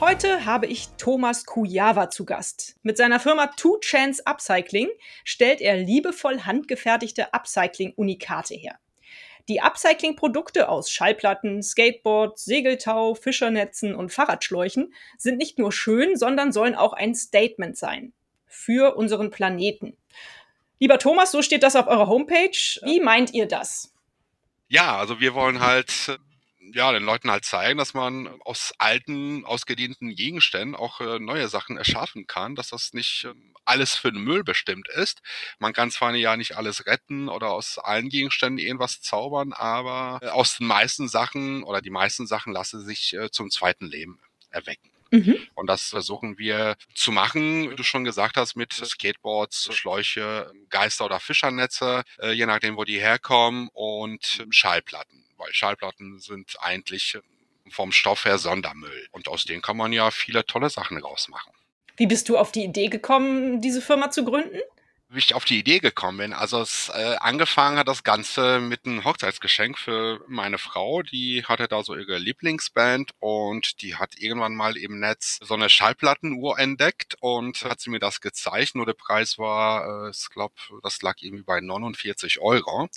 Heute habe ich Thomas Kujava zu Gast. Mit seiner Firma Two Chance Upcycling stellt er liebevoll handgefertigte Upcycling-Unikate her. Die Upcycling-Produkte aus Schallplatten, Skateboards, Segeltau, Fischernetzen und Fahrradschläuchen sind nicht nur schön, sondern sollen auch ein Statement sein. Für unseren Planeten. Lieber Thomas, so steht das auf eurer Homepage. Wie meint ihr das? Ja, also wir wollen halt ja, den Leuten halt zeigen, dass man aus alten, ausgedienten Gegenständen auch äh, neue Sachen erschaffen kann, dass das nicht äh, alles für den Müll bestimmt ist. Man kann zwar ja nicht alles retten oder aus allen Gegenständen irgendwas zaubern, aber äh, aus den meisten Sachen oder die meisten Sachen lassen sich äh, zum zweiten Leben erwecken. Mhm. Und das versuchen wir zu machen, wie du schon gesagt hast, mit Skateboards, Schläuche, Geister- oder Fischernetze, äh, je nachdem, wo die herkommen, und Schallplatten weil Schallplatten sind eigentlich vom Stoff her Sondermüll. Und aus denen kann man ja viele tolle Sachen rausmachen. Wie bist du auf die Idee gekommen, diese Firma zu gründen? Wie ich auf die Idee gekommen bin. Also es äh, angefangen hat das Ganze mit einem Hochzeitsgeschenk für meine Frau. Die hatte da so ihre Lieblingsband und die hat irgendwann mal im Netz so eine Schallplattenuhr entdeckt und hat sie mir das gezeigt. Nur der Preis war, äh, ich glaube, das lag irgendwie bei 49 Euro.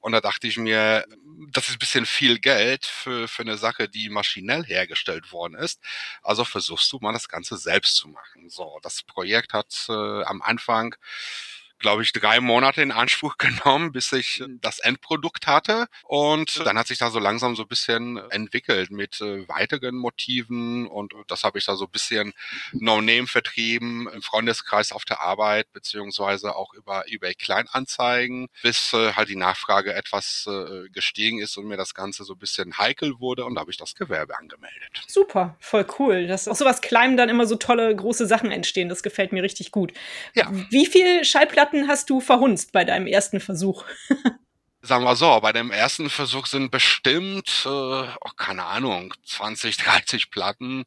Und da dachte ich mir, das ist ein bisschen viel Geld für, für eine Sache, die maschinell hergestellt worden ist. Also versuchst du mal das Ganze selbst zu machen. So, das Projekt hat äh, am Anfang glaube ich, drei Monate in Anspruch genommen, bis ich das Endprodukt hatte. Und dann hat sich da so langsam so ein bisschen entwickelt mit äh, weiteren Motiven und das habe ich da so ein bisschen No-Name vertrieben, im Freundeskreis auf der Arbeit, beziehungsweise auch über eBay Kleinanzeigen, bis äh, halt die Nachfrage etwas äh, gestiegen ist und mir das Ganze so ein bisschen heikel wurde und da habe ich das Gewerbe angemeldet. Super, voll cool, dass aus sowas Kleinem dann immer so tolle große Sachen entstehen. Das gefällt mir richtig gut. Ja. Wie viel Schallplatten Platten hast du verhunzt bei deinem ersten Versuch? Sagen wir so, bei dem ersten Versuch sind bestimmt, äh, oh, keine Ahnung, 20, 30 Platten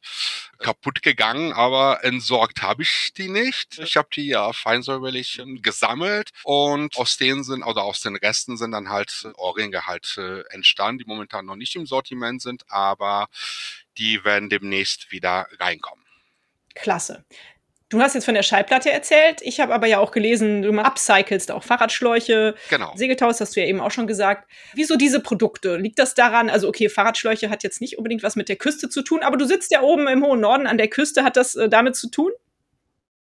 kaputt gegangen, aber entsorgt habe ich die nicht. Ich habe die ja feinsäuberlich gesammelt und aus denen sind, oder aus den Resten sind dann halt Ohrringe halt äh, entstanden, die momentan noch nicht im Sortiment sind, aber die werden demnächst wieder reinkommen. Klasse. Du hast jetzt von der Schallplatte erzählt. Ich habe aber ja auch gelesen, du upcyclest auch Fahrradschläuche, genau. Segeltaus, hast du ja eben auch schon gesagt. Wieso diese Produkte? Liegt das daran, also okay, Fahrradschläuche hat jetzt nicht unbedingt was mit der Küste zu tun, aber du sitzt ja oben im hohen Norden an der Küste. Hat das äh, damit zu tun?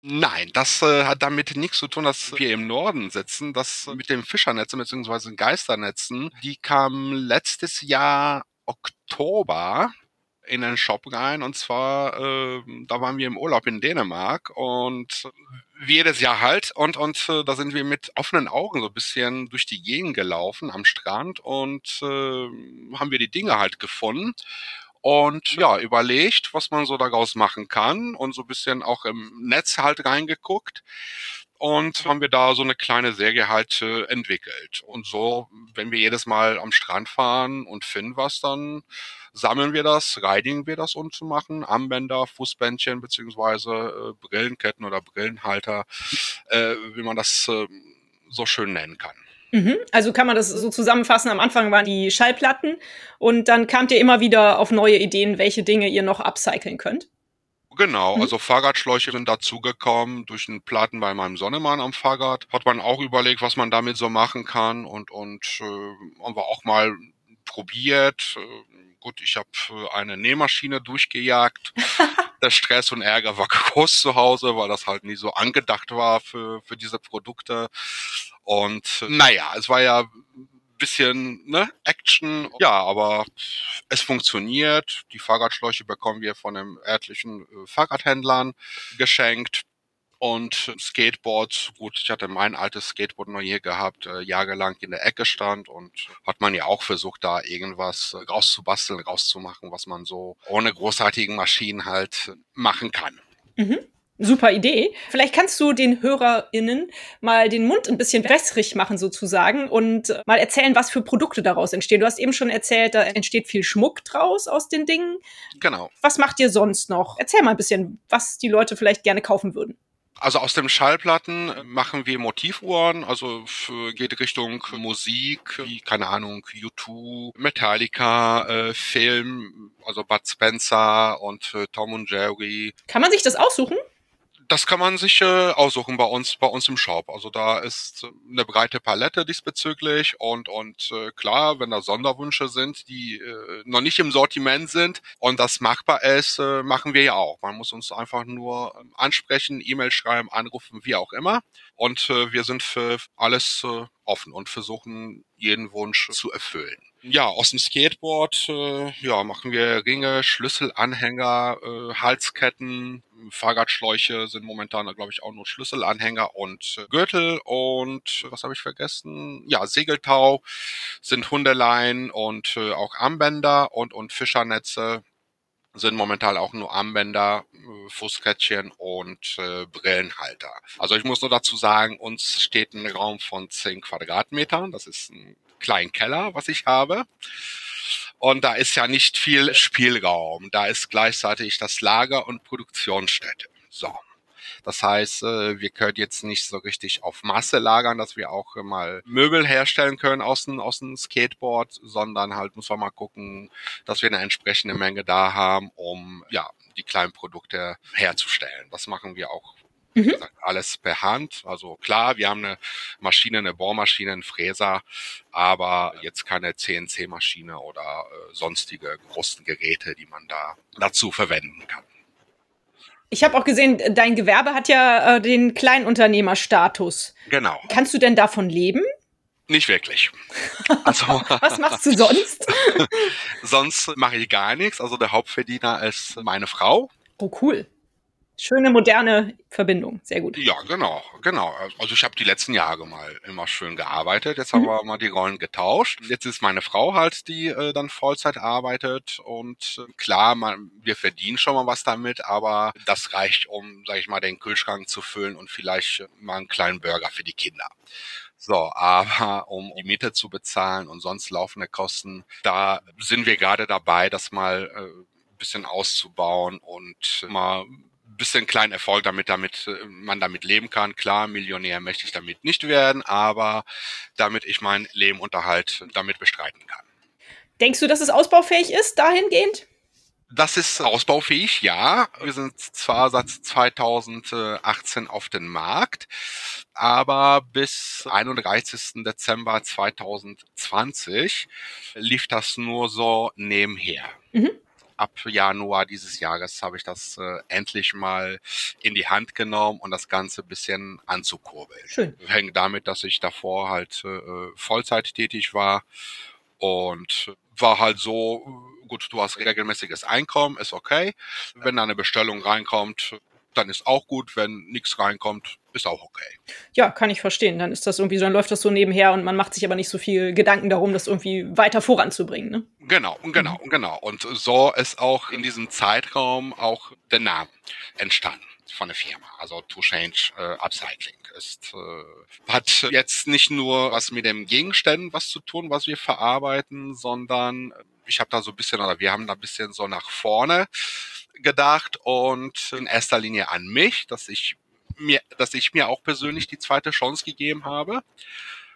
Nein, das äh, hat damit nichts zu tun, dass wir im Norden sitzen. Das mit den Fischernetzen bzw. Geisternetzen, die kamen letztes Jahr Oktober in den Shop rein. Und zwar, äh, da waren wir im Urlaub in Dänemark und wie jedes Jahr halt. Und, und äh, da sind wir mit offenen Augen so ein bisschen durch die Gegend gelaufen am Strand und äh, haben wir die Dinge halt gefunden und ja, überlegt, was man so daraus machen kann und so ein bisschen auch im Netz halt reingeguckt und haben wir da so eine kleine Serie halt äh, entwickelt. Und so, wenn wir jedes Mal am Strand fahren und finden was, dann sammeln wir das, reinigen wir das und machen Armbänder, Fußbändchen beziehungsweise äh, Brillenketten oder Brillenhalter, äh, wie man das äh, so schön nennen kann. Mhm. Also kann man das so zusammenfassen. Am Anfang waren die Schallplatten und dann kamt ihr immer wieder auf neue Ideen, welche Dinge ihr noch upcyclen könnt. Genau, mhm. also Fahrradschläuche sind dazugekommen durch einen Platten bei meinem Sonnemann am Fahrrad. Hat man auch überlegt, was man damit so machen kann und, und äh, haben wir auch mal probiert. Äh, gut, ich habe eine Nähmaschine durchgejagt. Der Stress und Ärger war groß zu Hause, weil das halt nie so angedacht war für, für diese Produkte. Und naja, es war ja bisschen ne, Action. Ja, aber es funktioniert. Die Fahrradschläuche bekommen wir von einem örtlichen äh, Fahrradhändlern geschenkt. Und Skateboards, gut, ich hatte mein altes Skateboard noch hier gehabt, äh, jahrelang in der Ecke stand und hat man ja auch versucht, da irgendwas rauszubasteln, rauszumachen, was man so ohne großartigen Maschinen halt machen kann. Mhm. Super Idee. Vielleicht kannst du den HörerInnen mal den Mund ein bisschen wässrig machen sozusagen und mal erzählen, was für Produkte daraus entstehen. Du hast eben schon erzählt, da entsteht viel Schmuck draus aus den Dingen. Genau. Was macht ihr sonst noch? Erzähl mal ein bisschen, was die Leute vielleicht gerne kaufen würden. Also aus dem Schallplatten machen wir Motivuhren, also geht Richtung Musik, wie, keine Ahnung, U2, Metallica, äh, Film, also Bud Spencer und äh, Tom und Jerry. Kann man sich das aussuchen? Das kann man sich äh, aussuchen bei uns, bei uns im Shop. Also da ist eine breite Palette diesbezüglich und und äh, klar, wenn da Sonderwünsche sind, die äh, noch nicht im Sortiment sind und das machbar ist, äh, machen wir ja auch. Man muss uns einfach nur ähm, ansprechen, E-Mail schreiben, anrufen, wie auch immer. Und äh, wir sind für alles äh, offen und versuchen jeden Wunsch zu erfüllen. Ja, aus dem Skateboard äh, ja, machen wir Ringe, Schlüsselanhänger, äh, Halsketten, Fahrradschläuche sind momentan, glaube ich, auch nur Schlüsselanhänger und äh, Gürtel und was habe ich vergessen? Ja, Segeltau sind Hundeleien und äh, auch Armbänder und, und Fischernetze sind momentan auch nur Armbänder, äh, Fußkettchen und äh, Brillenhalter. Also ich muss nur dazu sagen, uns steht ein Raum von 10 Quadratmetern. Das ist ein kleinen Keller, was ich habe. Und da ist ja nicht viel Spielraum. Da ist gleichzeitig das Lager und Produktionsstätte. So. Das heißt, äh, wir können jetzt nicht so richtig auf Masse lagern, dass wir auch mal Möbel herstellen können aus dem, aus dem Skateboard, sondern halt muss man mal gucken, dass wir eine entsprechende Menge da haben, um ja die kleinen Produkte herzustellen. Das machen wir auch mhm. alles per Hand. Also klar, wir haben eine Maschine, eine Bohrmaschine, einen Fräser, aber jetzt keine CNC-Maschine oder äh, sonstige großen Geräte, die man da dazu verwenden kann. Ich habe auch gesehen, dein Gewerbe hat ja äh, den Kleinunternehmerstatus. Genau. Kannst du denn davon leben? Nicht wirklich. Also, Was machst du sonst? sonst mache ich gar nichts. Also der Hauptverdiener ist meine Frau. Oh, cool schöne moderne Verbindung. Sehr gut. Ja, genau, genau. Also ich habe die letzten Jahre mal immer schön gearbeitet. Jetzt haben mhm. wir mal die Rollen getauscht. Jetzt ist meine Frau halt, die äh, dann Vollzeit arbeitet und äh, klar, man, wir verdienen schon mal was damit, aber das reicht, um, sag ich mal, den Kühlschrank zu füllen und vielleicht mal einen kleinen Burger für die Kinder. So, aber um die Miete zu bezahlen und sonst laufende Kosten, da sind wir gerade dabei, das mal äh, bisschen auszubauen und mal bisschen kleinen Erfolg damit, damit äh, man damit leben kann. Klar, Millionär möchte ich damit nicht werden, aber damit ich meinen Lebenunterhalt damit bestreiten kann. Denkst du, dass es ausbaufähig ist, dahingehend? Das ist ausbaufähig, ja. Wir sind zwar seit 2018 auf dem Markt, aber bis 31. Dezember 2020 lief das nur so nebenher. Mhm ab Januar dieses Jahres habe ich das äh, endlich mal in die Hand genommen und das Ganze bisschen anzukurbeln. Schön. Hängt damit, dass ich davor halt äh, Vollzeit tätig war und war halt so, gut, du hast regelmäßiges Einkommen, ist okay. Wenn da eine Bestellung reinkommt, dann ist auch gut. Wenn nichts reinkommt, ist auch okay. Ja, kann ich verstehen. Dann ist das irgendwie so, dann läuft das so nebenher und man macht sich aber nicht so viel Gedanken darum, das irgendwie weiter voranzubringen. Ne? Genau, genau, mhm. genau. Und so ist auch in diesem Zeitraum auch der Name entstanden von der Firma. Also To Change äh, Upcycling ist äh, hat jetzt nicht nur was mit dem Gegenständen was zu tun, was wir verarbeiten, sondern ich habe da so ein bisschen oder wir haben da ein bisschen so nach vorne gedacht und in erster Linie an mich, dass ich mir, dass ich mir auch persönlich die zweite Chance gegeben habe,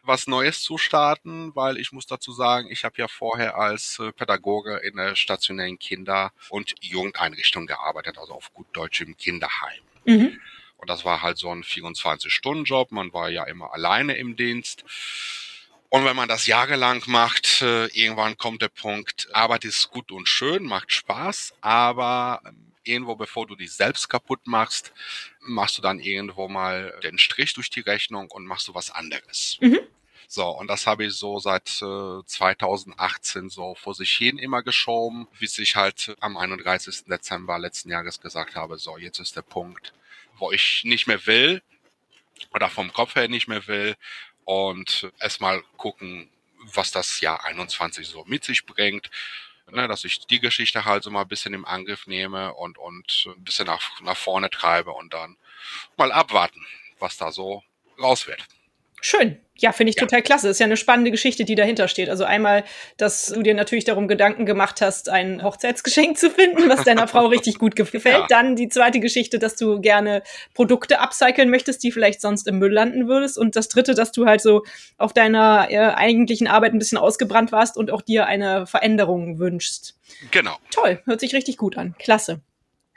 was Neues zu starten, weil ich muss dazu sagen, ich habe ja vorher als äh, Pädagoge in der stationären Kinder- und Jugendeinrichtung gearbeitet, also auf gut Deutsch im Kinderheim. Mhm. Und das war halt so ein 24-Stunden-Job. Man war ja immer alleine im Dienst. Und wenn man das jahrelang macht, äh, irgendwann kommt der Punkt, Arbeit ist gut und schön, macht Spaß, aber ähm, irgendwo, bevor du dich selbst kaputt machst, machst du dann irgendwo mal den Strich durch die Rechnung und machst du was anderes. Mhm. So, und das habe ich so seit äh, 2018 so vor sich hin immer geschoben, bis ich halt am 31. Dezember letzten Jahres gesagt habe, so, jetzt ist der Punkt, wo ich nicht mehr will oder vom Kopf her nicht mehr will und erstmal gucken, was das Jahr 21 so mit sich bringt. Ne, dass ich die Geschichte halt so mal ein bisschen im Angriff nehme und, und ein bisschen nach, nach vorne treibe und dann mal abwarten, was da so raus wird. Schön. Ja, finde ich ja. total klasse. Ist ja eine spannende Geschichte, die dahinter steht. Also einmal, dass du dir natürlich darum Gedanken gemacht hast, ein Hochzeitsgeschenk zu finden, was deiner Frau richtig gut gefällt. Ja. Dann die zweite Geschichte, dass du gerne Produkte upcyclen möchtest, die vielleicht sonst im Müll landen würdest. Und das dritte, dass du halt so auf deiner äh, eigentlichen Arbeit ein bisschen ausgebrannt warst und auch dir eine Veränderung wünschst. Genau. Toll. Hört sich richtig gut an. Klasse.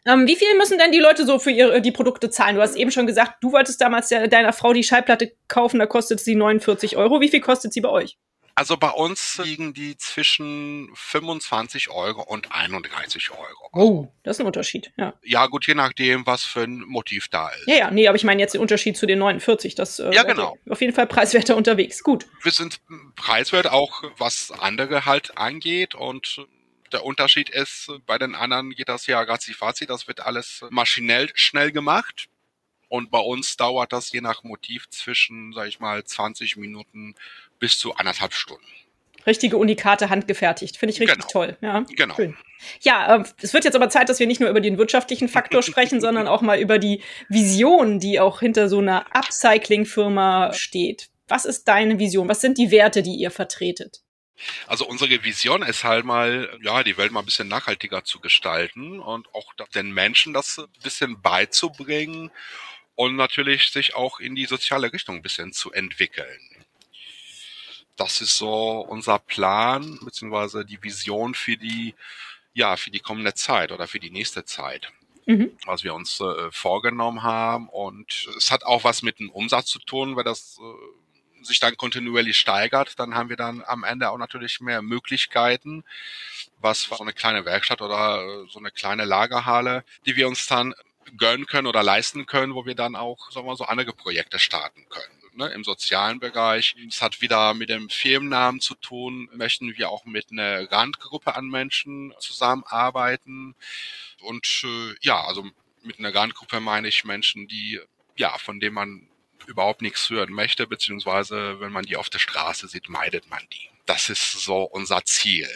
Ähm, wie viel müssen denn die Leute so für ihre, die Produkte zahlen? Du hast eben schon gesagt, du wolltest damals der, deiner Frau die Schallplatte kaufen, da kostet sie 49 Euro. Wie viel kostet sie bei euch? Also bei uns liegen die zwischen 25 Euro und 31 Euro. Oh, das ist ein Unterschied, ja. Ja, gut, je nachdem, was für ein Motiv da ist. Ja, ja, nee, aber ich meine jetzt den Unterschied zu den 49. Das, äh, ja, genau. Auf jeden Fall preiswerter unterwegs. Gut. Wir sind preiswert auch, was andere halt angeht und der Unterschied ist, bei den anderen geht das ja razzi-fazi, das wird alles maschinell schnell gemacht. Und bei uns dauert das je nach Motiv zwischen, sag ich mal, 20 Minuten bis zu anderthalb Stunden. Richtige Unikate handgefertigt. Finde ich richtig genau. toll. Ja, genau. Schön. Ja, äh, es wird jetzt aber Zeit, dass wir nicht nur über den wirtschaftlichen Faktor sprechen, sondern auch mal über die Vision, die auch hinter so einer Upcycling-Firma steht. Was ist deine Vision? Was sind die Werte, die ihr vertretet? Also unsere Vision ist halt mal, ja, die Welt mal ein bisschen nachhaltiger zu gestalten und auch den Menschen das ein bisschen beizubringen und natürlich sich auch in die soziale Richtung ein bisschen zu entwickeln. Das ist so unser Plan, beziehungsweise die Vision für die, ja, für die kommende Zeit oder für die nächste Zeit. Mhm. was wir uns äh, vorgenommen haben. Und es hat auch was mit dem Umsatz zu tun, weil das äh, sich dann kontinuierlich steigert, dann haben wir dann am Ende auch natürlich mehr Möglichkeiten, was so eine kleine Werkstatt oder äh, so eine kleine Lagerhalle, die wir uns dann gönnen können oder leisten können, wo wir dann auch, sagen wir mal, so andere Projekte starten können. Ne, im sozialen Bereich. Es hat wieder mit dem Firmennamen zu tun. Möchten wir auch mit einer Randgruppe an Menschen zusammenarbeiten. Und äh, ja, also mit einer Randgruppe meine ich Menschen, die ja, von denen man überhaupt nichts hören möchte, beziehungsweise wenn man die auf der Straße sieht, meidet man die. Das ist so unser Ziel.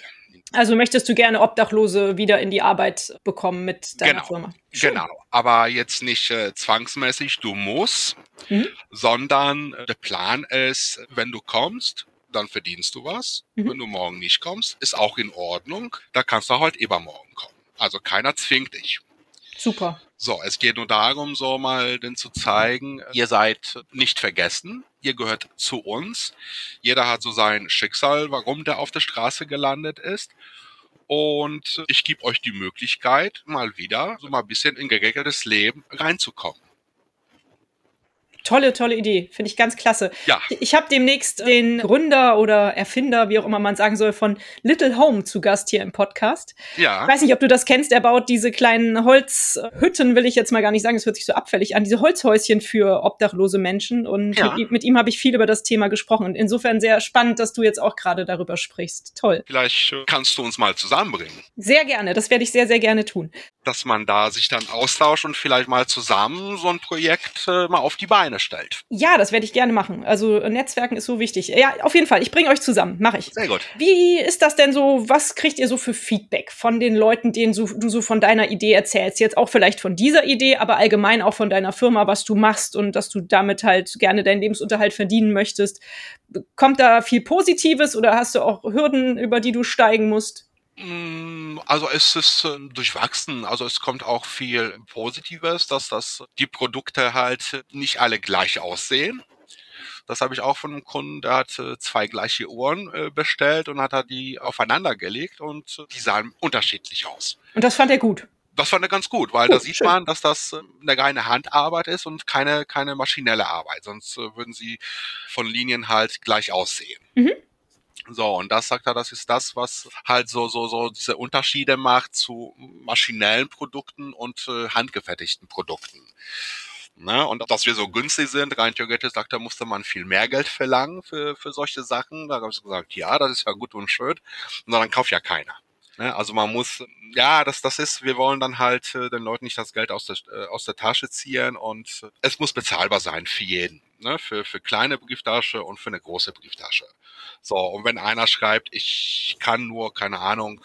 Also möchtest du gerne Obdachlose wieder in die Arbeit bekommen mit deiner genau, Firma? Schön. Genau, aber jetzt nicht äh, zwangsmäßig, du musst, mhm. sondern äh, der Plan ist, wenn du kommst, dann verdienst du was. Mhm. Wenn du morgen nicht kommst, ist auch in Ordnung. Da kannst du halt übermorgen kommen. Also keiner zwingt dich. Super. So, es geht nur darum, so mal denn zu zeigen, ihr seid nicht vergessen, ihr gehört zu uns. Jeder hat so sein Schicksal, warum der auf der Straße gelandet ist. Und ich gebe euch die Möglichkeit, mal wieder so mal ein bisschen in geregeltes Leben reinzukommen. Tolle, tolle Idee. Finde ich ganz klasse. Ja. Ich habe demnächst den Gründer oder Erfinder, wie auch immer man sagen soll, von Little Home zu Gast hier im Podcast. Ja. Ich weiß nicht, ob du das kennst. Er baut diese kleinen Holzhütten, will ich jetzt mal gar nicht sagen, es hört sich so abfällig an, diese Holzhäuschen für obdachlose Menschen. Und ja. mit, mit, ihm habe ich viel über das Thema gesprochen. Und insofern sehr spannend, dass du jetzt auch gerade darüber sprichst. Toll. Vielleicht äh, kannst du uns mal zusammenbringen. Sehr gerne. Das werde ich sehr, sehr gerne tun. Dass man da sich dann austauscht und vielleicht mal zusammen so ein Projekt äh, mal auf die Beine Stellt. Ja, das werde ich gerne machen. Also Netzwerken ist so wichtig. Ja, auf jeden Fall. Ich bringe euch zusammen. Mache ich. Sehr gut. Wie ist das denn so? Was kriegt ihr so für Feedback von den Leuten, denen so, du so von deiner Idee erzählst? Jetzt auch vielleicht von dieser Idee, aber allgemein auch von deiner Firma, was du machst und dass du damit halt gerne deinen Lebensunterhalt verdienen möchtest. Kommt da viel Positives oder hast du auch Hürden, über die du steigen musst? Mm, also es ist äh, durchwachsen. Also es kommt auch viel Positives, dass das die Produkte halt nicht alle gleich aussehen. Das habe ich auch von einem Kunden, der hat äh, zwei gleiche Uhren äh, bestellt und hat die aufeinander gelegt und die sahen unterschiedlich aus. Und das fand er gut. Das fand er ganz gut, weil gut, da sieht schön. man, dass das eine reine Handarbeit ist und keine, keine maschinelle Arbeit. Sonst würden sie von Linien halt gleich aussehen. Mhm. So, und das sagt er, das ist das, was halt so, so, so diese Unterschiede macht zu maschinellen Produkten und äh, handgefertigten Produkten. Ne? Und dass wir so günstig sind, rein theoretisch sagt er, musste man viel mehr Geld verlangen für, für solche Sachen. Da habe ich gesagt, ja, das ist ja gut und schön. Und dann kauft ja keiner. Ne? Also man muss, ja, das, das ist, wir wollen dann halt äh, den Leuten nicht das Geld aus der, äh, aus der Tasche ziehen und es muss bezahlbar sein für jeden. Ne? Für, für kleine Brieftasche und für eine große Brieftasche. So, und wenn einer schreibt, ich kann nur, keine Ahnung,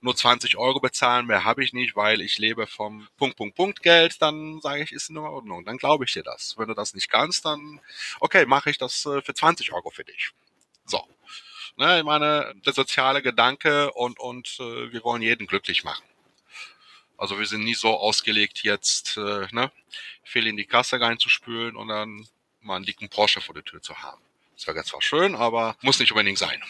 nur 20 Euro bezahlen, mehr habe ich nicht, weil ich lebe vom Punkt, Punkt, Punkt Geld, dann sage ich, ist in Ordnung, dann glaube ich dir das. Wenn du das nicht kannst, dann, okay, mache ich das äh, für 20 Euro für dich. So. Ne, ich meine, der soziale Gedanke und, und äh, wir wollen jeden glücklich machen. Also wir sind nie so ausgelegt, jetzt äh, ne, viel in die Kasse reinzuspülen und dann mal einen dicken Porsche vor der Tür zu haben. Das wäre zwar schön, aber muss nicht unbedingt sein.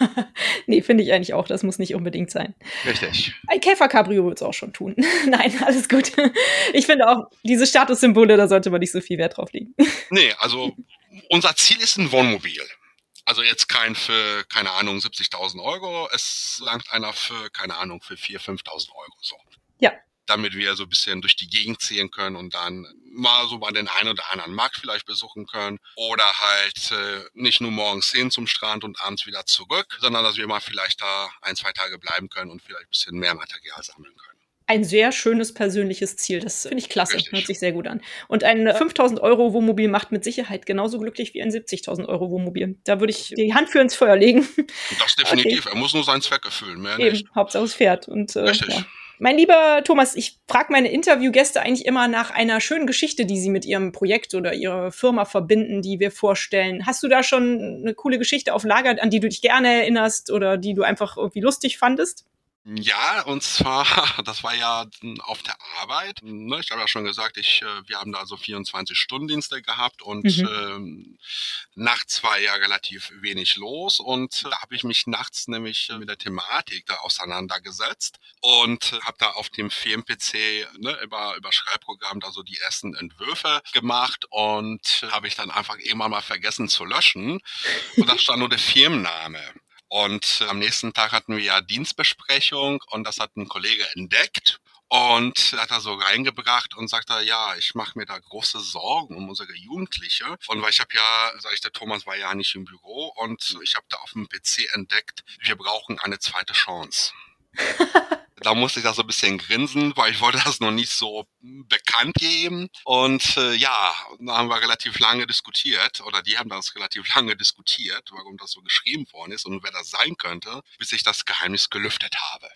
nee, finde ich eigentlich auch, das muss nicht unbedingt sein. Richtig. Ein Käfer-Cabrio würde es auch schon tun. Nein, alles gut. Ich finde auch, diese Statussymbole, da sollte man nicht so viel Wert drauf legen. Nee, also unser Ziel ist ein Wohnmobil. Also jetzt kein für, keine Ahnung, 70.000 Euro. Es langt einer für, keine Ahnung, für 4.000, 5.000 Euro. So. Damit wir so ein bisschen durch die Gegend ziehen können und dann mal so mal den einen oder anderen Markt vielleicht besuchen können oder halt äh, nicht nur morgens hin zum Strand und abends wieder zurück, sondern dass wir mal vielleicht da ein, zwei Tage bleiben können und vielleicht ein bisschen mehr Material sammeln können. Ein sehr schönes persönliches Ziel. Das finde ich klasse. Richtig. Hört sich sehr gut an. Und ein 5000 Euro Wohnmobil macht mit Sicherheit genauso glücklich wie ein 70.000 Euro Wohnmobil. Da würde ich die Hand für ins Feuer legen. Das definitiv. Okay. Er muss nur seinen Zweck erfüllen. Mehr Eben. Nicht. Hauptsache es fährt. Und, äh, Richtig. Ja. Mein lieber Thomas, ich frage meine Interviewgäste eigentlich immer nach einer schönen Geschichte, die sie mit ihrem Projekt oder ihrer Firma verbinden, die wir vorstellen. Hast du da schon eine coole Geschichte auf Lager, an die du dich gerne erinnerst oder die du einfach irgendwie lustig fandest? Ja, und zwar, das war ja auf der Arbeit. Ne? Ich habe ja schon gesagt, ich, äh, wir haben da so 24-Stunden-Dienste gehabt und mhm. ähm, nachts war ja relativ wenig los und da habe ich mich nachts nämlich mit der Thematik da auseinandergesetzt und habe da auf dem Firmen-PC ne, über, über Schreibprogramm da so die ersten Entwürfe gemacht und habe ich dann einfach irgendwann mal vergessen zu löschen und da stand nur der Firmenname. Und am nächsten Tag hatten wir ja Dienstbesprechung und das hat ein Kollege entdeckt und hat er so reingebracht und sagt er, ja, ich mache mir da große Sorgen um unsere Jugendliche. Und weil ich habe ja, sag ich, der Thomas war ja nicht im Büro und ich habe da auf dem PC entdeckt, wir brauchen eine zweite Chance. da musste ich da so ein bisschen grinsen, weil ich wollte das noch nicht so bekannt geben. Und äh, ja, da haben wir relativ lange diskutiert, oder die haben das relativ lange diskutiert, warum das so geschrieben worden ist und wer das sein könnte, bis ich das Geheimnis gelüftet habe.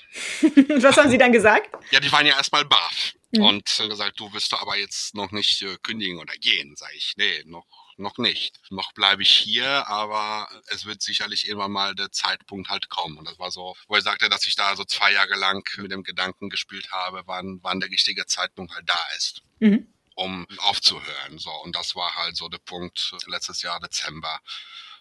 Was haben Sie dann gesagt? Ja, die waren ja erstmal baff. Mhm. Und äh, gesagt, du wirst aber jetzt noch nicht äh, kündigen oder gehen. Sag ich, nee, noch noch nicht. Noch bleibe ich hier, aber es wird sicherlich irgendwann mal der Zeitpunkt halt kommen. Und das war so, wo er sagte, dass ich da so zwei Jahre lang mit dem Gedanken gespielt habe, wann, wann der richtige Zeitpunkt halt da ist. Mhm. um aufzuhören. So, und das war halt so der Punkt letztes Jahr Dezember,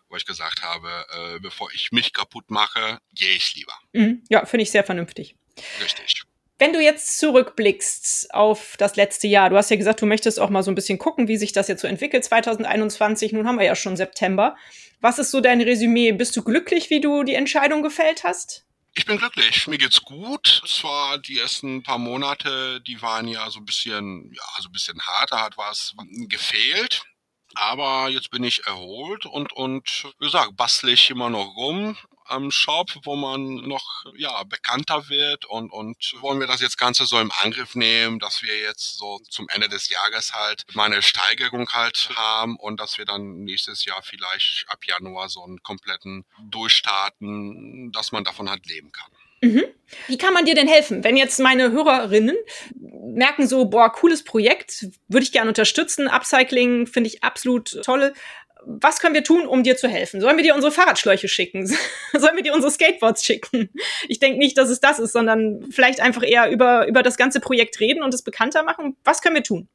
wo ich gesagt habe, äh, bevor ich mich kaputt mache, gehe ich lieber. Mhm. Ja, finde ich sehr vernünftig. Richtig. Wenn du jetzt zurückblickst auf das letzte Jahr, du hast ja gesagt, du möchtest auch mal so ein bisschen gucken, wie sich das jetzt so entwickelt 2021. Nun haben wir ja schon September. Was ist so dein Resümee? Bist du glücklich, wie du die Entscheidung gefällt hast? Ich bin glücklich, mir geht's gut. Zwar die ersten paar Monate, die waren ja so ein bisschen, ja, so ein bisschen harter, hat was gefehlt. Aber jetzt bin ich erholt und, und wie gesagt, bastle ich immer noch rum am Shop, wo man noch ja bekannter wird und und wollen wir das jetzt Ganze so im Angriff nehmen, dass wir jetzt so zum Ende des Jahres halt mal eine Steigerung halt haben und dass wir dann nächstes Jahr vielleicht ab Januar so einen kompletten durchstarten, dass man davon halt leben kann. Mhm. Wie kann man dir denn helfen? Wenn jetzt meine Hörerinnen merken so, boah, cooles Projekt, würde ich gerne unterstützen. Upcycling finde ich absolut toll was können wir tun, um dir zu helfen? Sollen wir dir unsere Fahrradschläuche schicken? Sollen wir dir unsere Skateboards schicken? Ich denke nicht, dass es das ist, sondern vielleicht einfach eher über, über das ganze Projekt reden und es bekannter machen. Was können wir tun?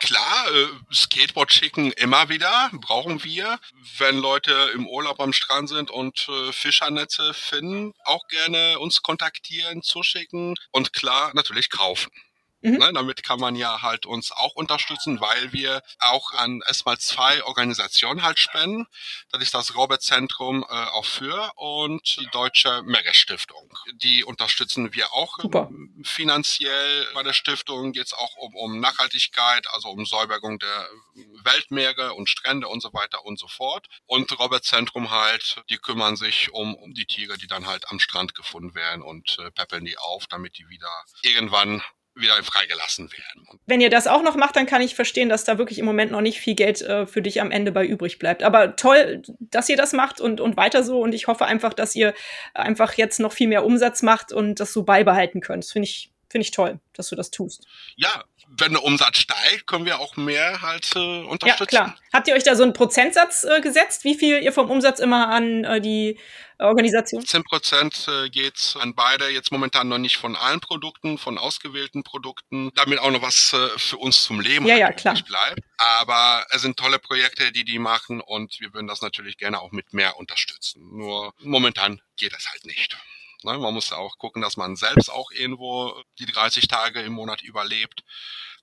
Klar, äh, Skateboard schicken immer wieder, brauchen wir. Wenn Leute im Urlaub am Strand sind und äh, Fischernetze finden, auch gerne uns kontaktieren, zuschicken und klar, natürlich kaufen. Mhm. Ne, damit kann man ja halt uns auch unterstützen, weil wir auch an erstmal zwei Organisationen halt spenden. Das ist das Robert-Zentrum äh, auch für und die Deutsche Meerestiftung. Die unterstützen wir auch Super. finanziell bei der Stiftung jetzt auch um, um Nachhaltigkeit, also um Säuberung der Weltmeere und Strände und so weiter und so fort. Und Robert-Zentrum halt, die kümmern sich um, um die Tiere, die dann halt am Strand gefunden werden und äh, peppeln die auf, damit die wieder irgendwann wieder freigelassen werden. Wenn ihr das auch noch macht, dann kann ich verstehen, dass da wirklich im Moment noch nicht viel Geld äh, für dich am Ende bei übrig bleibt. Aber toll, dass ihr das macht und, und weiter so. Und ich hoffe einfach, dass ihr einfach jetzt noch viel mehr Umsatz macht und das so beibehalten könnt. Finde ich, finde ich toll, dass du das tust. Ja, wenn der Umsatz steigt, können wir auch mehr halt äh, unterstützen. Ja, klar. Habt ihr euch da so einen Prozentsatz äh, gesetzt, wie viel ihr vom Umsatz immer an äh, die Organisation? 10 Prozent äh, geht an beide, jetzt momentan noch nicht von allen Produkten, von ausgewählten Produkten, damit auch noch was äh, für uns zum Leben ja, ja, klar. bleibt. Aber es sind tolle Projekte, die die machen und wir würden das natürlich gerne auch mit mehr unterstützen. Nur momentan geht das halt nicht. Ne, man muss auch gucken, dass man selbst auch irgendwo die 30 Tage im Monat überlebt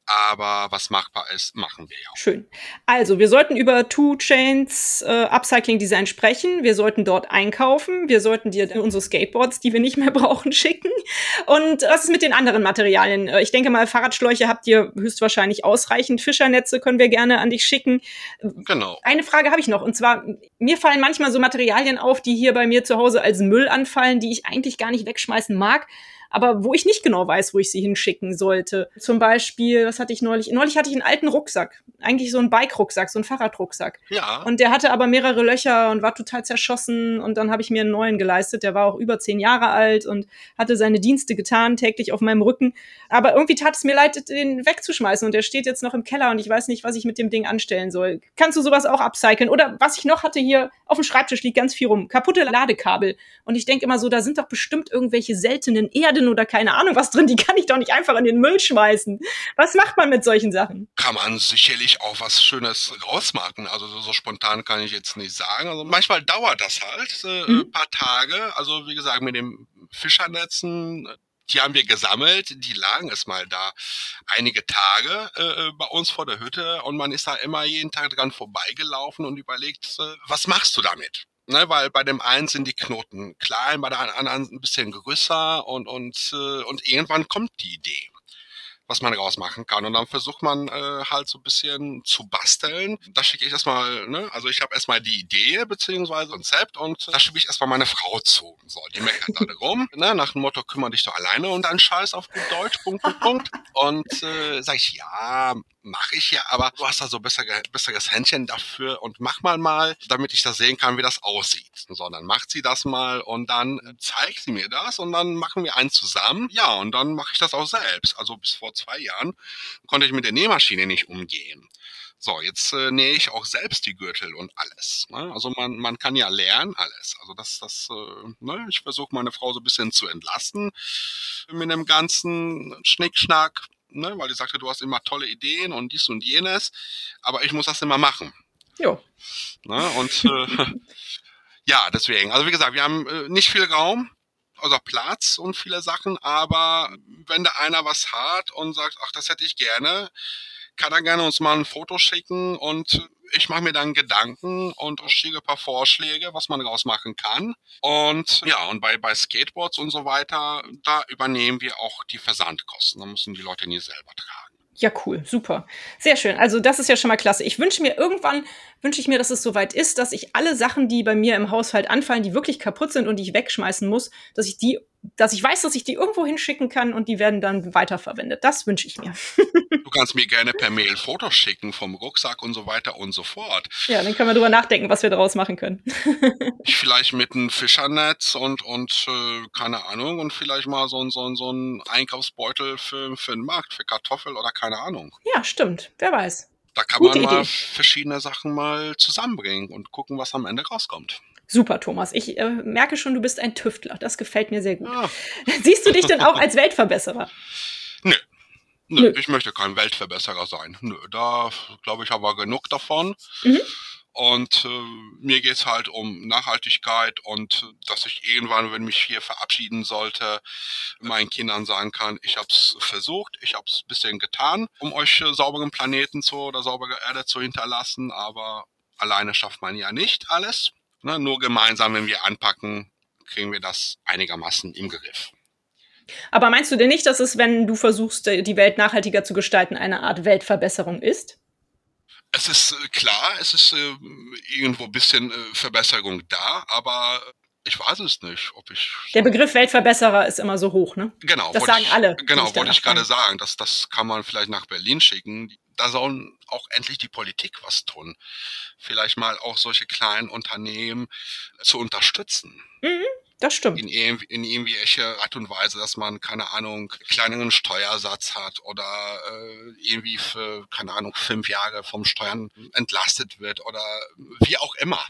aber was machbar ist, machen wir ja. Schön. Also, wir sollten über Two Chains äh, Upcycling Design sprechen. Wir sollten dort einkaufen. Wir sollten dir unsere Skateboards, die wir nicht mehr brauchen, schicken. Und was ist mit den anderen Materialien? Äh, ich denke mal, Fahrradschläuche habt ihr höchstwahrscheinlich ausreichend. Fischernetze können wir gerne an dich schicken. Genau. Eine Frage habe ich noch. Und zwar, mir fallen manchmal so Materialien auf, die hier bei mir zu Hause als Müll anfallen, die ich eigentlich gar nicht wegschmeißen mag aber wo ich nicht genau weiß, wo ich sie hinschicken sollte. Zum Beispiel, was hatte ich neulich? Neulich hatte ich einen alten Rucksack, eigentlich so einen Bike-Rucksack, so einen Fahrradrucksack. Ja. Und der hatte aber mehrere Löcher und war total zerschossen und dann habe ich mir einen neuen geleistet. Der war auch über zehn Jahre alt und hatte seine Dienste getan, täglich auf meinem Rücken. Aber irgendwie tat es mir leid, den wegzuschmeißen und der steht jetzt noch im Keller und ich weiß nicht, was ich mit dem Ding anstellen soll. Kannst du sowas auch upcyclen? Oder was ich noch hatte hier auf dem Schreibtisch liegt ganz viel rum. Kaputte Ladekabel. Und ich denke immer so, da sind doch bestimmt irgendwelche seltenen Erden Erden oder keine Ahnung was drin, die kann ich doch nicht einfach in den Müll schmeißen. Was macht man mit solchen Sachen? Kann man sicherlich auch was Schönes rausmachen. Also so, so spontan kann ich jetzt nicht sagen. Also manchmal dauert das halt äh, mhm. ein paar Tage. Also wie gesagt, mit dem Fischernetzen, die haben wir gesammelt, die lagen es mal da einige Tage äh, bei uns vor der Hütte und man ist da immer jeden Tag dran vorbeigelaufen und überlegt, äh, was machst du damit? Ne, weil bei dem einen sind die Knoten klein, bei der anderen ein bisschen größer und, und, äh, und irgendwann kommt die Idee was man rausmachen kann. Und dann versucht man äh, halt so ein bisschen zu basteln. Da schicke ich erstmal, ne, also ich habe erstmal die Idee beziehungsweise Konzept und da schicke ich erstmal meine Frau zu. So, die meckert da rum, ne, nach dem Motto, kümmere dich doch alleine und dann Scheiß auf gut Deutsch, Punkt, Punkt, Punkt. Und äh, sage ich, ja, mache ich ja, aber du hast da so besser, besseres Händchen dafür und mach mal mal, damit ich das sehen kann, wie das aussieht. So, dann macht sie das mal und dann zeigt sie mir das und dann machen wir einen zusammen. Ja, und dann mache ich das auch selbst. Also bis vor zwei Jahren konnte ich mit der Nähmaschine nicht umgehen. So, jetzt äh, nähe ich auch selbst die Gürtel und alles. Ne? Also man, man kann ja lernen alles. Also das, das, äh, ne? ich versuche meine Frau so ein bisschen zu entlasten mit dem ganzen Schnickschnack, ne? weil die sagte, du hast immer tolle Ideen und dies und jenes, aber ich muss das immer machen. Jo. Ne? Und äh, ja, deswegen. Also wie gesagt, wir haben äh, nicht viel Raum also Platz und viele Sachen, aber wenn da einer was hat und sagt, ach, das hätte ich gerne, kann er gerne uns mal ein Foto schicken und ich mache mir dann Gedanken und schicke ein paar Vorschläge, was man daraus machen kann. Und ja, und bei, bei Skateboards und so weiter, da übernehmen wir auch die Versandkosten. Da müssen die Leute nie selber tragen. Ja, cool, super. Sehr schön. Also das ist ja schon mal klasse. Ich wünsche mir irgendwann, wünsche ich mir, dass es soweit ist, dass ich alle Sachen, die bei mir im Haushalt anfallen, die wirklich kaputt sind und die ich wegschmeißen muss, dass ich die dass ich weiß, dass ich die irgendwo hinschicken kann und die werden dann weiterverwendet. Das wünsche ich mir. du kannst mir gerne per Mail Fotos schicken vom Rucksack und so weiter und so fort. Ja, dann können wir drüber nachdenken, was wir daraus machen können. vielleicht mit einem Fischernetz und, und äh, keine Ahnung und vielleicht mal so, so, so ein Einkaufsbeutel für, für den Markt, für Kartoffel oder keine Ahnung. Ja, stimmt. Wer weiß. Da kann Gute man mal Idee. verschiedene Sachen mal zusammenbringen und gucken, was am Ende rauskommt. Super, Thomas. Ich äh, merke schon, du bist ein Tüftler. Das gefällt mir sehr gut. Ja. Siehst du dich denn auch als Weltverbesserer? Nö. Nö, Nö. ich möchte kein Weltverbesserer sein. Nö, da glaube ich aber genug davon. Mhm. Und äh, mir geht's halt um Nachhaltigkeit und dass ich irgendwann, wenn mich hier verabschieden sollte, meinen Kindern sagen kann, ich habe es versucht, ich habe es bisschen getan, um euch äh, sauberen Planeten zu oder saubere Erde zu hinterlassen, aber alleine schafft man ja nicht alles. Ne? Nur gemeinsam, wenn wir anpacken, kriegen wir das einigermaßen im Griff. Aber meinst du denn nicht, dass es, wenn du versuchst, die Welt nachhaltiger zu gestalten, eine Art Weltverbesserung ist? Es ist äh, klar, es ist äh, irgendwo ein bisschen äh, Verbesserung da, aber Ich weiß es nicht, ob ich. Der Begriff Weltverbesserer ist immer so hoch, ne? Genau. Das sagen ich, alle. Genau, wollte ich gerade sagen. Das, das kann man vielleicht nach Berlin schicken. Da sollen auch endlich die Politik was tun. Vielleicht mal auch solche kleinen Unternehmen zu unterstützen. Mhm. Das stimmt. In, in irgendwelche Art und Weise, dass man, keine Ahnung, kleineren Steuersatz hat oder äh, irgendwie für, keine Ahnung, fünf Jahre vom Steuern entlastet wird oder wie auch immer.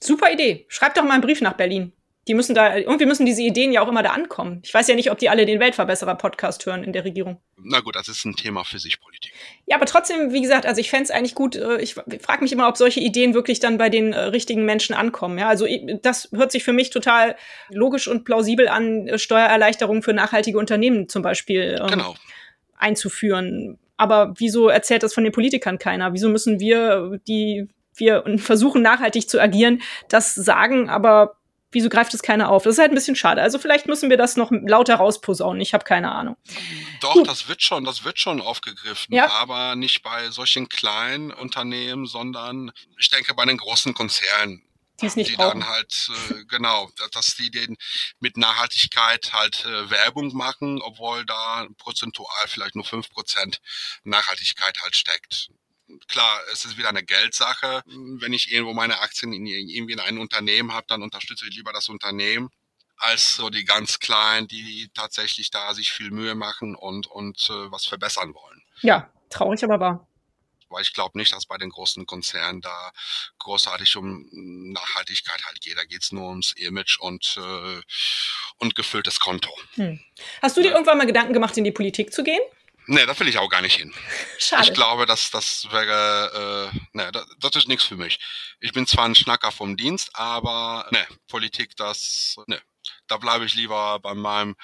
Super Idee. Schreib doch mal einen Brief nach Berlin. Die müssen da, irgendwie müssen diese Ideen ja auch immer da ankommen. Ich weiß ja nicht, ob die alle den Weltverbesserer-Podcast hören in der Regierung. Na gut, das ist ein Thema für sich Politik. Ja, aber trotzdem, wie gesagt, also ich fände es eigentlich gut, äh, ich frage mich immer, ob solche Ideen wirklich dann bei den äh, richtigen Menschen ankommen. Ja, also das hört sich für mich total logisch und plausibel an, äh, Steuererleichterungen für nachhaltige Unternehmen zum Beispiel ähm, genau. einzuführen. Aber wieso erzählt das von den Politikern keiner? Wieso müssen wir, die wir versuchen nachhaltig zu agieren, das sagen, aber wieso greift es keiner auf? Das ist halt ein bisschen schade. Also vielleicht müssen wir das noch lauter rausposaunen. Ich habe keine Ahnung. Doch, Gut. das wird schon, das wird schon aufgegriffen, ja. aber nicht bei solchen kleinen Unternehmen, sondern ich denke bei den großen Konzernen. Die, es nicht die brauchen. dann halt, äh, genau, dass die den mit Nachhaltigkeit halt äh, Werbung machen, obwohl da prozentual vielleicht nur fünf Prozent Nachhaltigkeit halt steckt klar, es ist wieder eine Geldsache. Wenn ich irgendwo meine Aktien in, irgendwie in einem Unternehmen habe, dann unterstütze ich lieber das Unternehmen als so die ganz Kleinen, die tatsächlich da sich viel Mühe machen und, und äh, was verbessern wollen. Ja, traurig, aber wahr. Weil ich glaube nicht, dass bei den großen Konzernen da großartig um Nachhaltigkeit halt geht. Da geht's nur ums Image und, äh, und gefülltes Konto. Hm. Hast du dir ja. irgendwann mal Gedanken gemacht, in die Politik zu gehen? Nee, da will ich auch gar nicht hin. Schade. Ich glaube, dass das wäre, äh, nee, das, das ist nichts für mich. Ich bin zwar ein Schnacker vom Dienst, aber ne, Politik, das, ne, da bleibe ich lieber bei meinen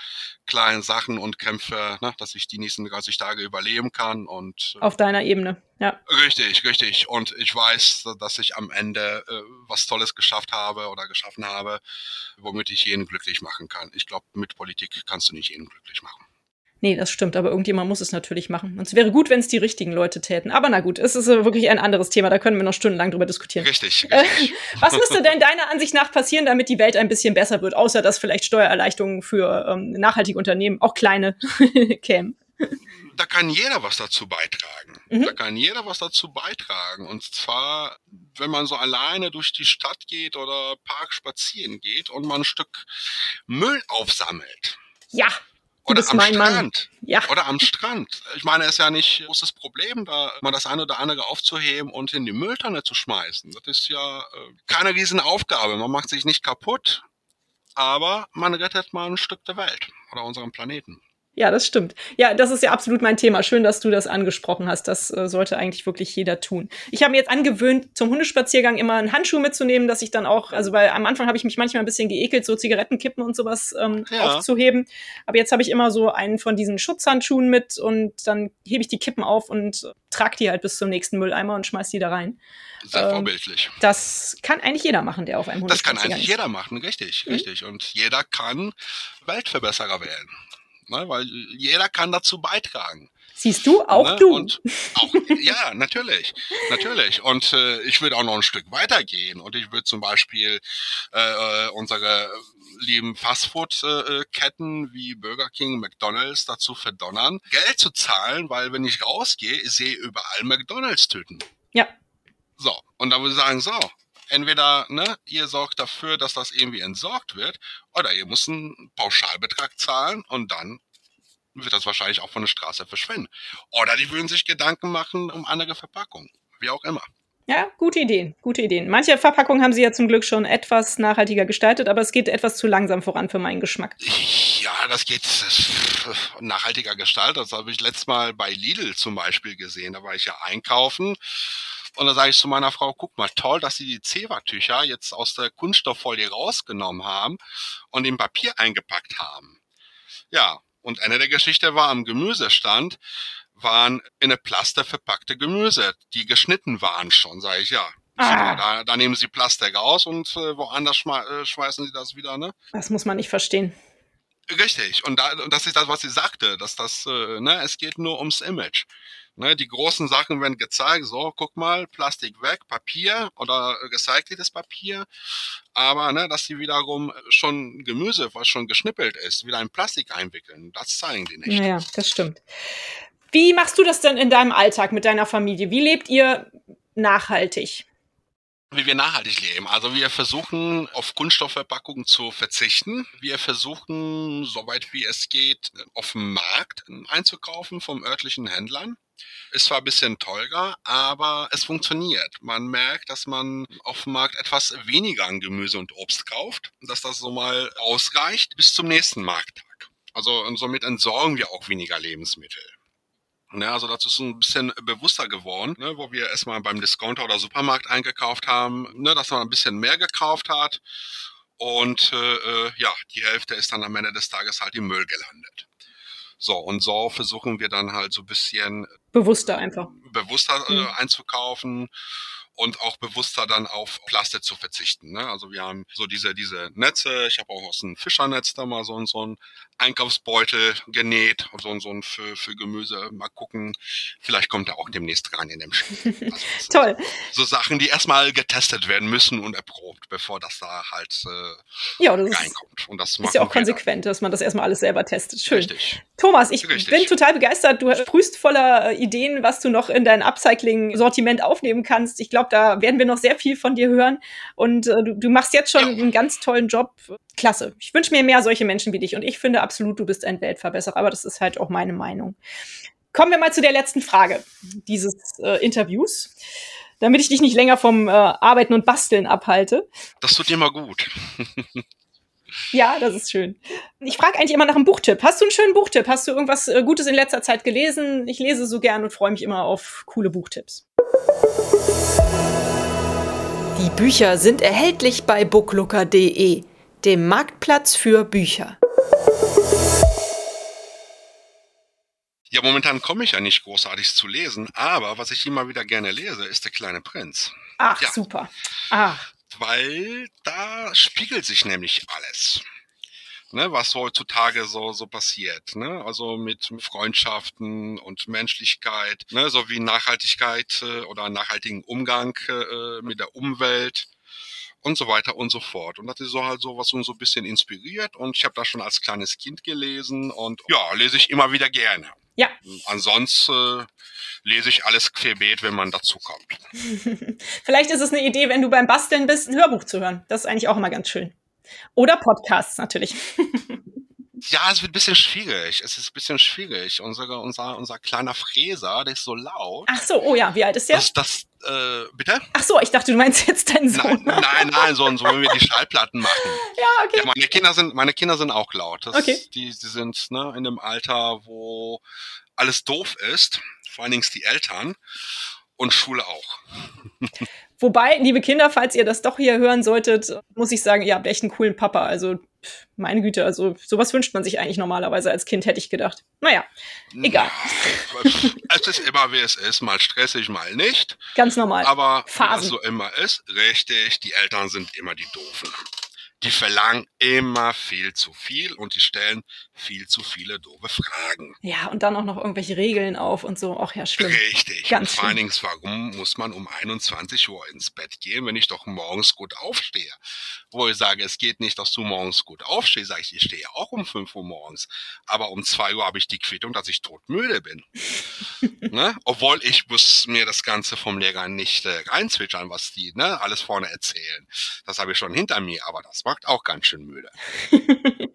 kleinen Sachen und kämpfe, ne, dass ich die nächsten 30 Tage überleben kann und äh, auf deiner Ebene, ja. Richtig, richtig. Und ich weiß, dass ich am Ende äh, was Tolles geschafft habe oder geschaffen habe, womit ich jeden glücklich machen kann. Ich glaube, mit Politik kannst du nicht jeden glücklich machen. Nee, das stimmt, aber irgendjemand muss es natürlich machen. Und es wäre gut, wenn es die richtigen Leute täten. Aber na gut, es ist wirklich ein anderes Thema, da können wir noch stundenlang drüber diskutieren. Richtig. richtig. was müsste denn deiner Ansicht nach passieren, damit die Welt ein bisschen besser wird, außer dass vielleicht Steuererleichterungen für ähm, nachhaltige Unternehmen, auch kleine, kämen? Da kann jeder was dazu beitragen. Mhm. Da kann jeder was dazu beitragen. Und zwar, wenn man so alleine durch die Stadt geht oder Park spazieren geht und man ein Stück Müll aufsammelt. Ja, oder am Strand. Ja. Oder am Strand. Ich meine, es ist ja nicht ein großes Problem, da mal das eine oder andere aufzuheben und in die Mülltonne zu schmeißen. Das ist ja äh, keine Riesenaufgabe. Man macht sich nicht kaputt, aber man rettet mal ein Stück der Welt oder unseren Planeten. Ja, das stimmt. Ja, das ist ja absolut mein Thema. Schön, dass du das angesprochen hast. Das äh, sollte eigentlich wirklich jeder tun. Ich habe mir jetzt angewöhnt, zum Hundespaziergang immer einen Handschuh mitzunehmen, dass ich dann auch, also weil am Anfang habe ich mich manchmal ein bisschen geekelt, so Zigarettenkippen und sowas ähm, ja. aufzuheben. Aber jetzt habe ich immer so einen von diesen Schutzhandschuhen mit und dann hebe ich die Kippen auf und trage die halt bis zum nächsten Mülleimer und schmeiß die da rein. Sehr ähm, vorbildlich. Das kann eigentlich jeder machen, der auf einem Hund Das kann eigentlich jeder machen, richtig, mhm. richtig. Und jeder kann Weltverbesserer werden ne? weil jeder kann dazu beitragen. Siehst du, auch ne? du. Und auch, ja, natürlich, natürlich. Und äh, ich würde auch noch ein Stück weitergehen und ich würde zum Beispiel äh, unsere lieben Fastfood-Ketten wie Burger King, McDonald's dazu verdonnern, Geld zu zahlen, weil wenn ich rausgehe, ich sehe überall McDonald's-Tüten. Ja. So, und dann würde ich sagen, so, entweder ne, ihr sorgt dafür, dass das irgendwie entsorgt wird, oder ihr müsst einen Pauschalbetrag zahlen und dann wird das wahrscheinlich auch von der Straße verschwinden. Oder die würden sich Gedanken machen um andere Verpackungen, wie auch immer. Ja, gute Ideen, gute Ideen. Manche Verpackungen haben sie ja zum Glück schon etwas nachhaltiger gestaltet, aber es geht etwas zu langsam voran für meinen Geschmack. Ja, das geht nachhaltiger gestaltet. Das habe ich letztes Mal bei Lidl zum Beispiel gesehen. Da war ich ja einkaufen und da sage ich zu meiner Frau, guck mal, toll, dass sie die Zewa-Tücher jetzt aus der Kunststofffolie rausgenommen haben und in Papier eingepackt haben. Ja, und Ende der Geschichte war am Gemüsestand, waren in eine Plaste verpackte Gemüse, die geschnitten waren schon, sage ich ja. Ah. Da, da, nehmen sie Plastik aus und äh, woanders äh, schmeißen sie das wieder, ne? Das muss man nicht verstehen. Richtig, und, da, und das ist das, was sie sagte, dass das, äh, ne, es geht nur ums Image. Ne, die großen Sachen werden gezeigt, so, guck mal, Plastik weg, Papier oder recyceltes Papier. Aber ne, dass die wiederum schon Gemüse, was schon geschnippelt ist, wieder in Plastik einwickeln, das zeigen die nicht. Ja, das stimmt. Wie machst du das denn in deinem Alltag mit deiner Familie? Wie lebt ihr nachhaltig? wie wir nachhaltig leben. Also wir versuchen auf Kunststoffverpackungen zu verzichten. Wir versuchen, soweit wie es geht, auf dem Markt einzukaufen vom örtlichen Händlern. Ist zwar ein bisschen teurer, aber es funktioniert. Man merkt, dass man auf dem Markt etwas weniger an Gemüse und Obst kauft, dass das so mal ausreicht bis zum nächsten Markttag. Also somit entsorgen wir auch weniger Lebensmittel. Ne, also dazu ist ein bisschen bewusster geworden, ne, wo wir erstmal beim Discounter oder Supermarkt eingekauft haben, ne, dass man ein bisschen mehr gekauft hat. Und äh, äh, ja, die Hälfte ist dann am Ende des Tages halt im Müll gelandet. So, und so versuchen wir dann halt so ein bisschen bewusster einfach. Bewusster äh, mhm. einzukaufen und auch bewusster dann auf Plastik zu verzichten. Ne? Also wir haben so diese, diese Netze, ich habe auch aus einem Fischernetz da mal so, so ein Einkaufsbeutel genäht, so, so ein für, für Gemüse. Mal gucken, vielleicht kommt er auch demnächst rein in dem Spiel. Also Toll. So Sachen, die erstmal getestet werden müssen und erprobt, bevor das da halt äh, ja, das reinkommt. Und das ist ja auch konsequent, dass man das erstmal alles selber testet. Schön. Richtig. Thomas, ich Richtig. bin total begeistert. Du sprühst voller äh, Ideen, was du noch in dein Upcycling-Sortiment aufnehmen kannst. Ich glaube, da werden wir noch sehr viel von dir hören. Und äh, du, du, machst jetzt schon einen ganz tollen Job. Klasse. Ich wünsche mir mehr solche Menschen wie dich. Und ich finde absolut, du bist ein Weltverbesserer. Aber das ist halt auch meine Meinung. Kommen wir mal zu der letzten Frage dieses äh, Interviews damit ich dich nicht länger vom äh, Arbeiten und Basteln abhalte. Das tut dir mal gut. Ja, das ist schön. Ich frage eigentlich immer nach einem Buchtipp. Hast du einen schönen Buchtipp? Hast du irgendwas äh, Gutes in letzter Zeit gelesen? Ich lese so gern und freue mich immer auf coole Buchtipps. Die Bücher sind erhältlich bei booklooker.de, dem Marktplatz für Bücher. Ja, momentan komme ich ja nicht großartig zu lesen, aber was ich immer wieder gerne lese, ist der kleine Prinz. Ach, ja. super. Ach weil da spiegelt sich nämlich alles. Ne, was heutzutage so, so passiert. Ne? Also mit Freundschaften und Menschlichkeit, ne? sowie Nachhaltigkeit äh, oder nachhaltigen Umgang äh, mit der Umwelt und so weiter und so fort. Und das ist so halt so, was uns so ein bisschen inspiriert. Und ich habe das schon als kleines Kind gelesen und ja, lese ich immer wieder gerne. Ja. Ansonsten äh, lese ich alles querbeet, wenn man dazu kommt. Vielleicht ist es eine Idee, wenn du beim Basteln bist, ein Hörbuch zu hören. Das ist eigentlich auch immer ganz schön. Oder Podcasts natürlich. Ja, es wird ein bisschen schwierig. Es ist ein bisschen schwierig. Unser, unser, unser kleiner Fräser, der ist so laut. Ach so, oh ja, wie alt ist der? Das, das, äh, bitte? Ach so, ich dachte, du meinst jetzt deinen Sohn. Nein, nein, nein so, so wenn wir die Schallplatten machen. Ja, okay. Ja, meine Kinder sind, meine Kinder sind auch laut. Das, okay. Die, die sind ne, in einem Alter, wo alles doof ist. Vor allen Dingen die Eltern und Schule auch. Wobei, liebe Kinder, falls ihr das doch hier hören solltet, muss ich sagen, ihr habt echt einen coolen Papa. Also, meine Güte, also sowas wünscht man sich eigentlich normalerweise als Kind, hätte ich gedacht. Naja, egal. Es ist immer, wie es ist, mal stressig, mal nicht. Ganz normal. Aber Phasen. was so immer ist, richtig, die Eltern sind immer die Doofen die verlangen immer viel zu viel und die stellen viel zu viele doofe Fragen. Ja, und dann auch noch irgendwelche Regeln auf und so. Auch ja, schlimm. Richtig. Ganz und vor allen Dingen, warum muss man um 21 Uhr ins Bett gehen, wenn ich doch morgens gut aufstehe? Wo ich sage, es geht nicht, dass du morgens gut aufstehst, sage ich, ich stehe auch um 5 Uhr morgens. Aber um 2 Uhr habe ich die Quittung, dass ich todmüde bin. ne? Obwohl ich muss mir das Ganze vom Lehrer nicht äh, reinzwitschern, was die ne, alles vorne erzählen. Das habe ich schon hinter mir, aber das macht auch ganz schön müde.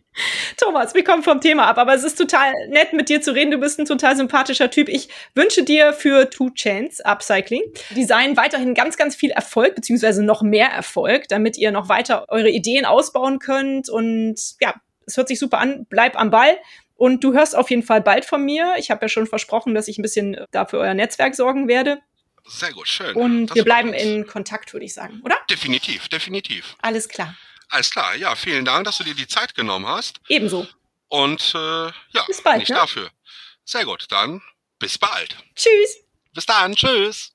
Thomas, wir kommen vom Thema ab, aber es ist total nett, mit dir zu reden. Du bist ein total sympathischer Typ. Ich wünsche dir für Two Chains Upcycling Design weiterhin ganz, ganz viel Erfolg, beziehungsweise noch mehr Erfolg, damit ihr noch weiter eure Ideen ausbauen könnt. Und ja, es hört sich super an. Bleib am Ball. Und du hörst auf jeden Fall bald von mir. Ich habe ja schon versprochen, dass ich ein bisschen da für euer Netzwerk sorgen werde. Sehr gut, schön. Und das wir bleiben in Kontakt, würde ich sagen, oder? Definitiv, definitiv. Alles klar. Alles klar, ja, vielen Dank, dass du dir die Zeit genommen hast. Ebenso. Und äh, ja, bis bald, nicht ne? dafür. Sehr gut, dann bis bald. Tschüss. Bis dann, tschüss.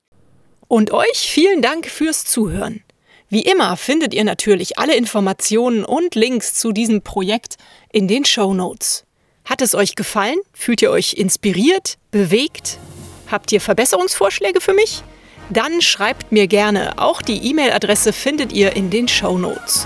Und euch vielen Dank fürs Zuhören. Wie immer findet ihr natürlich alle Informationen und Links zu diesem Projekt in den Show Notes. Hat es euch gefallen? Fühlt ihr euch inspiriert, bewegt? Habt ihr Verbesserungsvorschläge für mich? Dann schreibt mir gerne. Auch die E-Mail-Adresse findet ihr in den Show Notes.